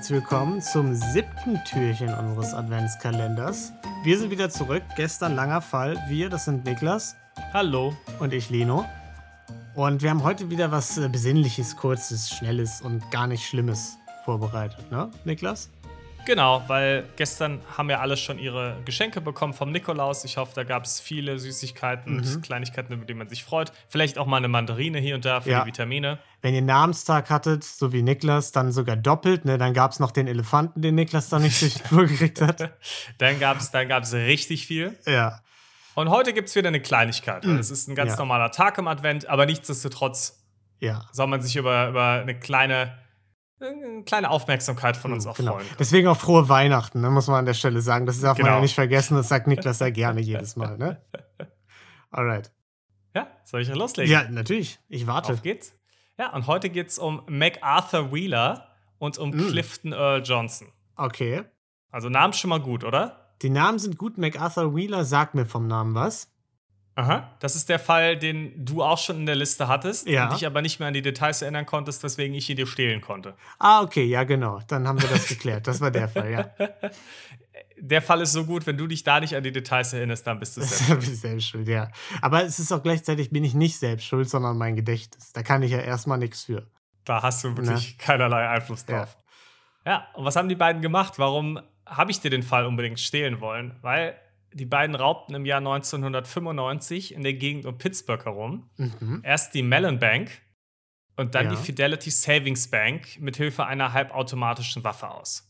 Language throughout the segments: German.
herzlich willkommen zum siebten Türchen unseres Adventskalenders. Wir sind wieder zurück. Gestern langer Fall. Wir, das sind Niklas Hallo. und ich, Lino. Und wir haben heute wieder was äh, Besinnliches, Kurzes, Schnelles und gar nicht Schlimmes vorbereitet, ne, Niklas? Genau, weil gestern haben ja alle schon ihre Geschenke bekommen vom Nikolaus. Ich hoffe, da gab es viele Süßigkeiten Mhm. und Kleinigkeiten, über die man sich freut. Vielleicht auch mal eine Mandarine hier und da für Ja. die Vitamine. Wenn ihr Namenstag hattet, so wie Niklas, dann sogar doppelt, ne? Dann gab es noch den Elefanten, den Niklas dann nicht sich vorgekriegt hat. Dann gab es dann gab's richtig viel. Ja. Und heute gibt es wieder eine Kleinigkeit. weil Es ist ein ganz Ja. normaler Tag im Advent, aber nichtsdestotrotz Ja. soll man sich über, über eine kleine, eine kleine Aufmerksamkeit von uns auch Genau. freuen. können. Deswegen auch frohe Weihnachten, ne, muss man an der Stelle sagen. Das darf man Genau. ja nicht vergessen. Das sagt Niklas ja gerne jedes Mal, ne? Alright. Ja, soll ich loslegen? Ja, natürlich. Ich warte. Auf geht's. Ja, und heute geht's um MacArthur Wheeler und um Mm. Clifton Earl Johnson. Okay. Also Namen schon mal gut, oder? Die Namen sind gut. MacArthur Wheeler sagt mir vom Namen was. Aha. Das ist der Fall, den du auch schon in der Liste hattest, Ja. und dich aber nicht mehr an die Details erinnern konntest, weswegen ich ihn dir stehlen konnte. Ah, okay, ja, genau. Dann haben wir das geklärt. Das war der Fall, ja. Der Fall ist so gut, wenn du dich da nicht an die Details erinnerst, dann bist du selbst. selbst schuld, ja. Aber es ist auch gleichzeitig, bin ich nicht selbst schuld, sondern mein Gedächtnis. Da kann ich ja erstmal nichts für. Da hast du wirklich keinerlei Einfluss Ja. drauf. Ja. und was haben die beiden gemacht? Warum habe ich dir den Fall unbedingt stehlen wollen? Weil die beiden raubten im Jahr 1995 in der Gegend um Pittsburgh herum. Mhm. Erst die Mellon Bank und dann Ja. die Fidelity Savings Bank mit Hilfe einer halbautomatischen Waffe aus.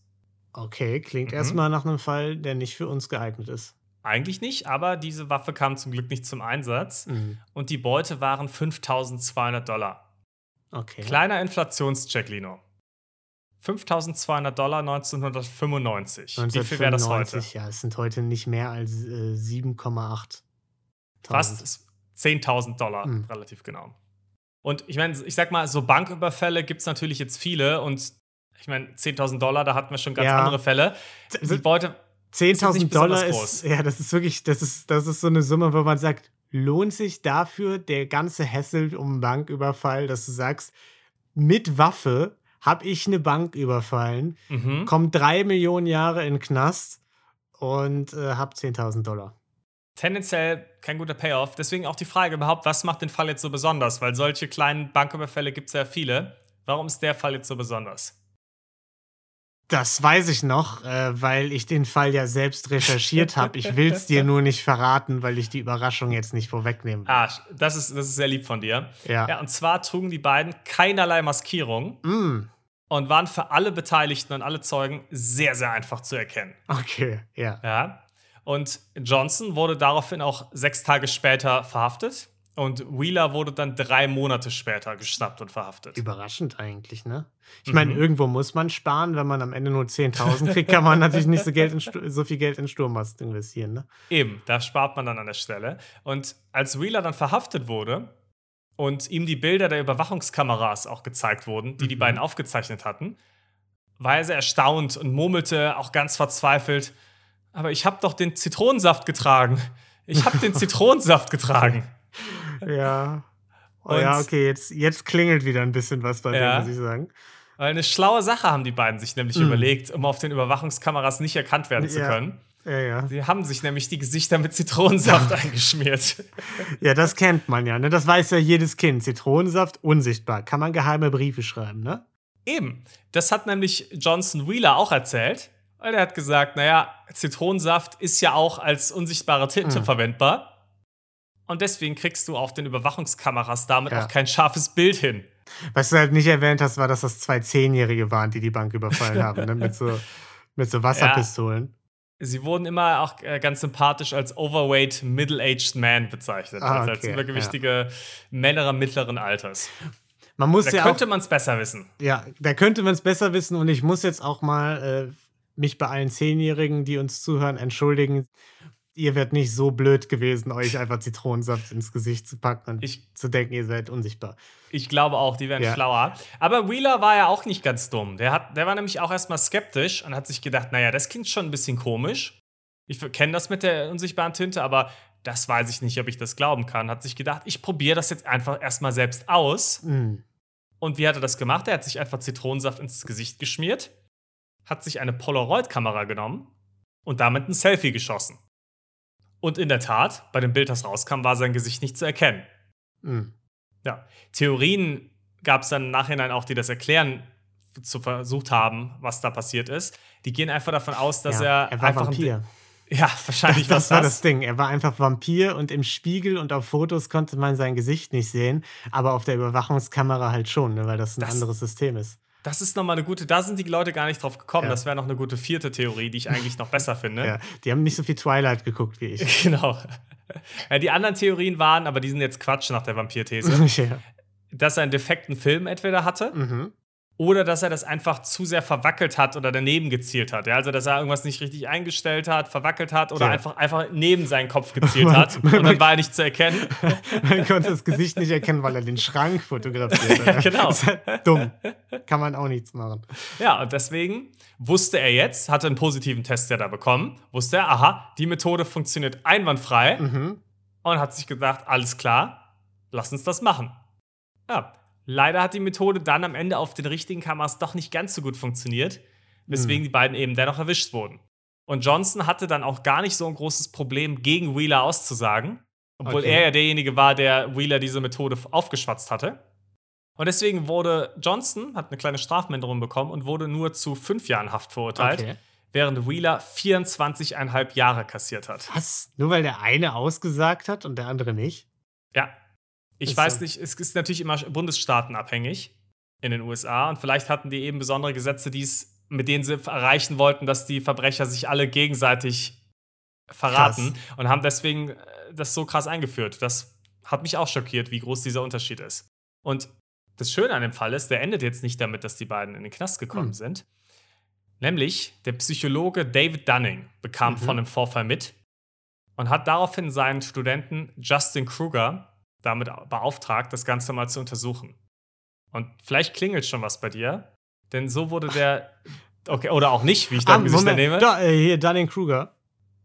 Okay, klingt Mhm. erstmal nach einem Fall, der nicht für uns geeignet ist. Eigentlich nicht, aber diese Waffe kam zum Glück nicht zum Einsatz Mhm. und die Beute waren 5200 Dollar. Okay. Kleiner Inflationscheck, Lino. 5200 Dollar 1995. Wie viel wäre das heute? 1995, Ja, es sind heute nicht mehr als äh, 7,8. Fast ist 10.000 Dollar, Mhm. relativ genau. Und ich meine, ich sag mal, so Banküberfälle gibt es natürlich jetzt viele und ich meine, 10.000 Dollar, da hatten wir schon ganz Ja. andere Fälle. Die Beute, 10.000 nicht Dollar ist, groß. ja, das ist wirklich, das ist, das ist so eine Summe, wo man sagt, lohnt sich dafür der ganze Hassel um einen Banküberfall, dass du sagst, mit Waffe habe ich eine Bank überfallen, mhm. komm drei Millionen Jahre in den Knast und äh, hab 10.000 Dollar. tendenziell kein guter Payoff. Deswegen auch die Frage überhaupt, was macht den Fall jetzt so besonders? Weil solche kleinen Banküberfälle gibt es ja viele. Warum ist der Fall jetzt so besonders? Das weiß ich noch, äh, weil ich den Fall ja selbst recherchiert habe. Ich will es dir nur nicht verraten, weil ich die Überraschung jetzt nicht vorwegnehmen will. Ah, das ist, das ist sehr lieb von dir. ja. Ja, und zwar trugen die beiden keinerlei Maskierung Mm, und waren für alle Beteiligten und alle Zeugen sehr, sehr einfach zu erkennen. okay, ja. Ja. Und Johnson wurde daraufhin auch sechs Tage später verhaftet und Wheeler wurde dann drei Monate später geschnappt und verhaftet. Überraschend eigentlich, ne? Ich meine, Mhm. irgendwo muss man sparen. Wenn man am Ende nur 10.000 kriegt, kann man natürlich nicht so, Geld in so viel Geld in Sturmast investieren, ne? Eben, da spart man dann an der Stelle. Und als Wheeler dann verhaftet wurde und ihm die Bilder der Überwachungskameras auch gezeigt wurden, die die Mhm. beiden aufgezeichnet hatten, war er sehr erstaunt und murmelte auch ganz verzweifelt: Aber ich habe doch den Zitronensaft getragen. Ich habe den Zitronensaft getragen. Ja. Oh Und- ja, okay, jetzt, jetzt klingelt wieder ein bisschen was bei Ja. dem, muss ich sagen. Weil eine schlaue Sache haben die beiden sich nämlich Mhm. überlegt, um auf den Überwachungskameras nicht erkannt werden zu Ja. können. Ja, ja. Sie haben sich nämlich die Gesichter mit Zitronensaft eingeschmiert. Ja, das kennt man ja, ne? Das weiß ja jedes Kind. Zitronensaft, unsichtbar. Kann man geheime Briefe schreiben, ne? Eben. Das hat nämlich Johnson Wheeler auch erzählt. Und er hat gesagt, naja, Zitronensaft ist ja auch als unsichtbare Tinte Mhm. verwendbar. Und deswegen kriegst du auf den Überwachungskameras damit Ja. auch kein scharfes Bild hin. Was du halt nicht erwähnt hast, war, dass das zwei Zehnjährige waren, die die Bank überfallen haben, ne? Mit so, mit so Wasserpistolen. Sie wurden immer auch äh, ganz sympathisch als overweight, middle-aged man bezeichnet. Ah, also als okay, übergewichtige Männer mittleren Alters. Man muss Da ja könnte man es besser wissen. ja, da könnte man es besser wissen und ich muss jetzt auch mal äh, mich bei allen Zehnjährigen, die uns zuhören, entschuldigen. Ihr werdet nicht so blöd gewesen, euch einfach Zitronensaft ins Gesicht zu packen und Ich, zu denken, ihr seid unsichtbar. ich glaube auch, die wären Ja. schlauer. Aber Wheeler war ja auch nicht ganz dumm. Der, hat, der war nämlich auch erstmal skeptisch und hat sich gedacht, naja, das klingt schon ein bisschen komisch. Ich kenne das mit der unsichtbaren Tinte, aber das weiß ich nicht, ob ich das glauben kann. Hat sich gedacht, ich probiere das jetzt einfach erstmal selbst aus. Hm. Und wie hat er das gemacht? Er hat sich einfach Zitronensaft ins Gesicht geschmiert hat sich eine Polaroid-Kamera genommen und damit ein Selfie geschossen. Und in der Tat, bei dem Bild, das rauskam, war sein Gesicht nicht zu erkennen. Mhm. Ja, Theorien gab es dann im Nachhinein auch, die das erklären zu versucht haben, was da passiert ist. Die gehen einfach davon aus, dass ja, er, er war einfach Vampir. Ein, ja, wahrscheinlich Das, das war das. das Ding. Er war einfach Vampir und im Spiegel und auf Fotos konnte man sein Gesicht nicht sehen, aber auf der Überwachungskamera halt schon, ne, weil das ein Das- anderes System ist. Das ist nochmal eine gute, da sind die Leute gar nicht drauf gekommen. Ja. Das wäre noch eine gute vierte Theorie, die ich eigentlich noch besser finde. Ja, die haben nicht so viel Twilight geguckt wie ich. Genau. Ja, die anderen Theorien waren, aber die sind jetzt Quatsch nach der Vampir-These, dass er einen defekten Film entweder hatte mhm. Oder dass er das einfach zu sehr verwackelt hat oder daneben gezielt hat. Ja, also, dass er irgendwas nicht richtig eingestellt hat, verwackelt hat oder Ja. einfach, einfach neben seinen Kopf gezielt hat und dann war er nicht zu erkennen. Man konnte das Gesicht nicht erkennen, weil er den Schrank fotografiert hat. Ja, genau. Halt dumm. Kann man auch nichts machen. Ja, und deswegen wusste er jetzt, hatte einen positiven Test ja da bekommen, wusste er, aha, die Methode funktioniert einwandfrei Mhm. und hat sich gedacht, alles klar, lass uns das machen. Ja, leider hat die Methode dann am Ende auf den richtigen Kameras doch nicht ganz so gut funktioniert, weswegen Hm. die beiden eben dennoch erwischt wurden. Und Johnson hatte dann auch gar nicht so ein großes Problem, gegen Wheeler auszusagen, obwohl Okay. er ja derjenige war, der Wheeler diese Methode aufgeschwatzt hatte. Und deswegen wurde Johnson, hat eine kleine Strafminderung bekommen und wurde nur zu fünf Jahren Haft verurteilt, Okay. während Wheeler 24,5 Jahre kassiert hat. Was? Nur weil der eine ausgesagt hat und der andere nicht? Ja. Ich Ist weiß so. nicht, es ist natürlich immer bundesstaatenabhängig in den USA und vielleicht hatten die eben besondere Gesetze, die's, mit denen sie erreichen wollten, dass die Verbrecher sich alle gegenseitig verraten und haben deswegen äh, das so krass eingeführt. Das hat mich auch schockiert, wie groß dieser Unterschied ist. Und das Schöne an dem Fall ist, der endet jetzt nicht damit, dass die beiden in den Knast gekommen Hm. sind. Nämlich der Psychologe David Dunning bekam Mhm. von dem Vorfall mit und hat daraufhin seinen Studenten Justin Kruger damit beauftragt, das Ganze mal zu untersuchen. Und vielleicht klingelt schon was bei dir, denn so wurde der. Okay, oder auch nicht, wie ich dein Gesicht ernehme. Da, äh, hier Dunning-Kruger.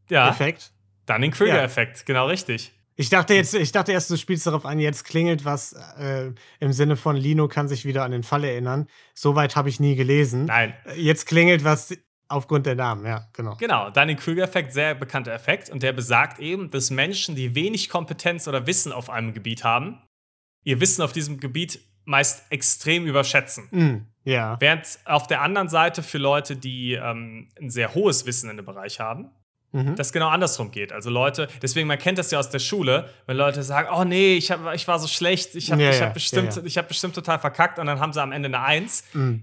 ja, Effekt. Dunning-Kruger-Effekt, genau richtig. Ich dachte jetzt, ich dachte erst, du spielst darauf an, jetzt klingelt was äh, im Sinne von Lino kann sich wieder an den Fall erinnern. Soweit habe ich nie gelesen. Nein, Jetzt klingelt was aufgrund der Namen, ja, genau. Genau, Dunning-Kruger-Effekt, sehr bekannter Effekt. Und der besagt eben, dass Menschen, die wenig Kompetenz oder Wissen auf einem Gebiet haben, ihr Wissen auf diesem Gebiet meist extrem überschätzen. Mm, ja. Während auf der anderen Seite für Leute, die ähm, ein sehr hohes Wissen in dem Bereich haben, Mhm. das genau andersrum geht. Also Leute, deswegen, man kennt das ja aus der Schule, wenn Leute sagen, oh nee, ich, hab, ich war so schlecht, ich habe Ja, ich ja, hab bestimmt, ja, ja. ich hab bestimmt total verkackt und dann haben sie am Ende eine Eins. Mm.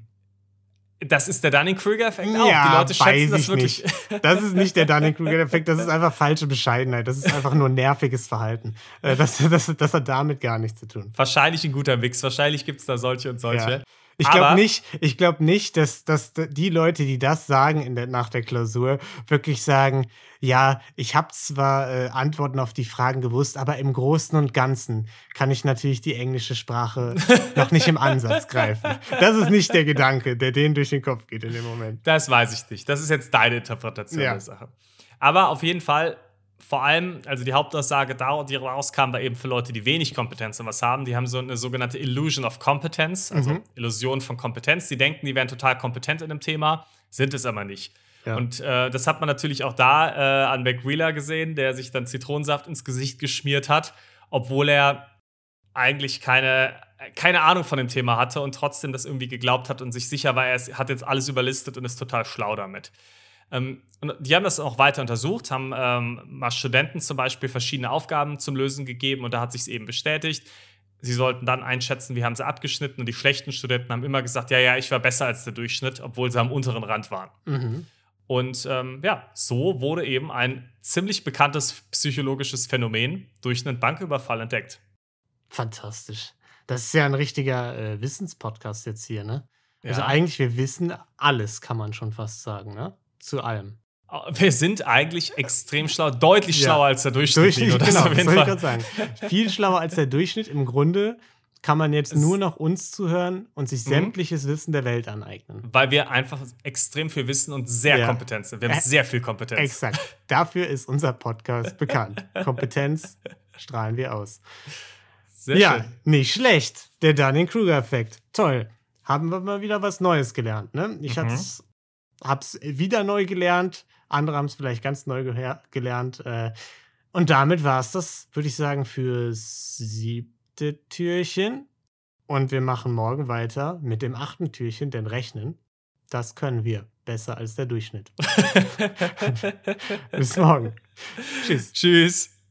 Das ist der Dunning-Kruger-Effekt auch. Ja, Die Leute schätzen das ich wirklich. nicht. Das ist nicht der Dunning-Kruger-Effekt, das ist einfach falsche Bescheidenheit. Das ist einfach nur nerviges Verhalten. Äh, Das, das, das hat damit gar nichts zu tun. Wahrscheinlich ein guter Mix. Wahrscheinlich gibt es da solche und solche. Ja. Ich glaube nicht, ich glaub nicht dass, dass die Leute, die das sagen in der, nach der Klausur, wirklich sagen, ja, ich habe zwar äh, Antworten auf die Fragen gewusst, aber im Großen und Ganzen kann ich natürlich die englische Sprache noch nicht im Ansatz greifen. Das ist nicht der Gedanke, der denen durch den Kopf geht in dem Moment. Das weiß ich nicht. Das ist jetzt deine Interpretation Ja. der Sache. Aber auf jeden Fall, vor allem, also die Hauptaussage, da- die rauskam, war eben für Leute, die wenig Kompetenz in was haben. Die haben so eine sogenannte Illusion of Competence, also Mhm. Illusion von Kompetenz. Die denken, die wären total kompetent in einem Thema, sind es aber nicht. Ja. Und äh, das hat man natürlich auch da äh, an McWheeler gesehen, der sich dann Zitronensaft ins Gesicht geschmiert hat, obwohl er eigentlich keine, keine Ahnung von dem Thema hatte und trotzdem das irgendwie geglaubt hat und sich sicher war, er hat jetzt alles überlistet und ist total schlau damit. Ähm, und die haben das auch weiter untersucht, haben ähm, mal Studenten zum Beispiel verschiedene Aufgaben zum Lösen gegeben und da hat sich es eben bestätigt. Sie sollten dann einschätzen, wie haben sie abgeschnitten und die schlechten Studenten haben immer gesagt, ja, ja, ich war besser als der Durchschnitt, obwohl sie am unteren Rand waren. Mhm. Und ähm, ja, so wurde eben ein ziemlich bekanntes psychologisches Phänomen durch einen Banküberfall entdeckt. Fantastisch. Das ist ja ein richtiger äh, Wissenspodcast jetzt hier, ne? Also Ja. eigentlich, wir wissen alles, kann man schon fast sagen, ne? Zu allem. Wir sind eigentlich extrem schlau, deutlich Ja. schlauer als der Durchschnitt. Durchschnitt, das genau, das wollte ich gerade sagen. Viel schlauer als der Durchschnitt. Im Grunde kann man jetzt Es- nur noch uns zuhören und sich Mhm. sämtliches Wissen der Welt aneignen. Weil wir einfach extrem viel wissen und sehr Ja. kompetent sind. Wir haben Ä- sehr viel Kompetenz. Exakt. Dafür ist unser Podcast bekannt. Kompetenz strahlen wir aus. Sehr ja, schön. nicht schlecht. Der Dunning-Kruger-Effekt. Toll. Haben wir mal wieder was Neues gelernt, ne? Ich Mhm. hatte es hab's wieder neu gelernt. Andere haben es vielleicht ganz neu gelernt. Äh, und damit war es das, würde ich sagen, fürs siebte Türchen. Und wir machen morgen weiter mit dem achten Türchen, denn rechnen, das können wir besser als der Durchschnitt. Bis morgen. Tschüss. Tschüss.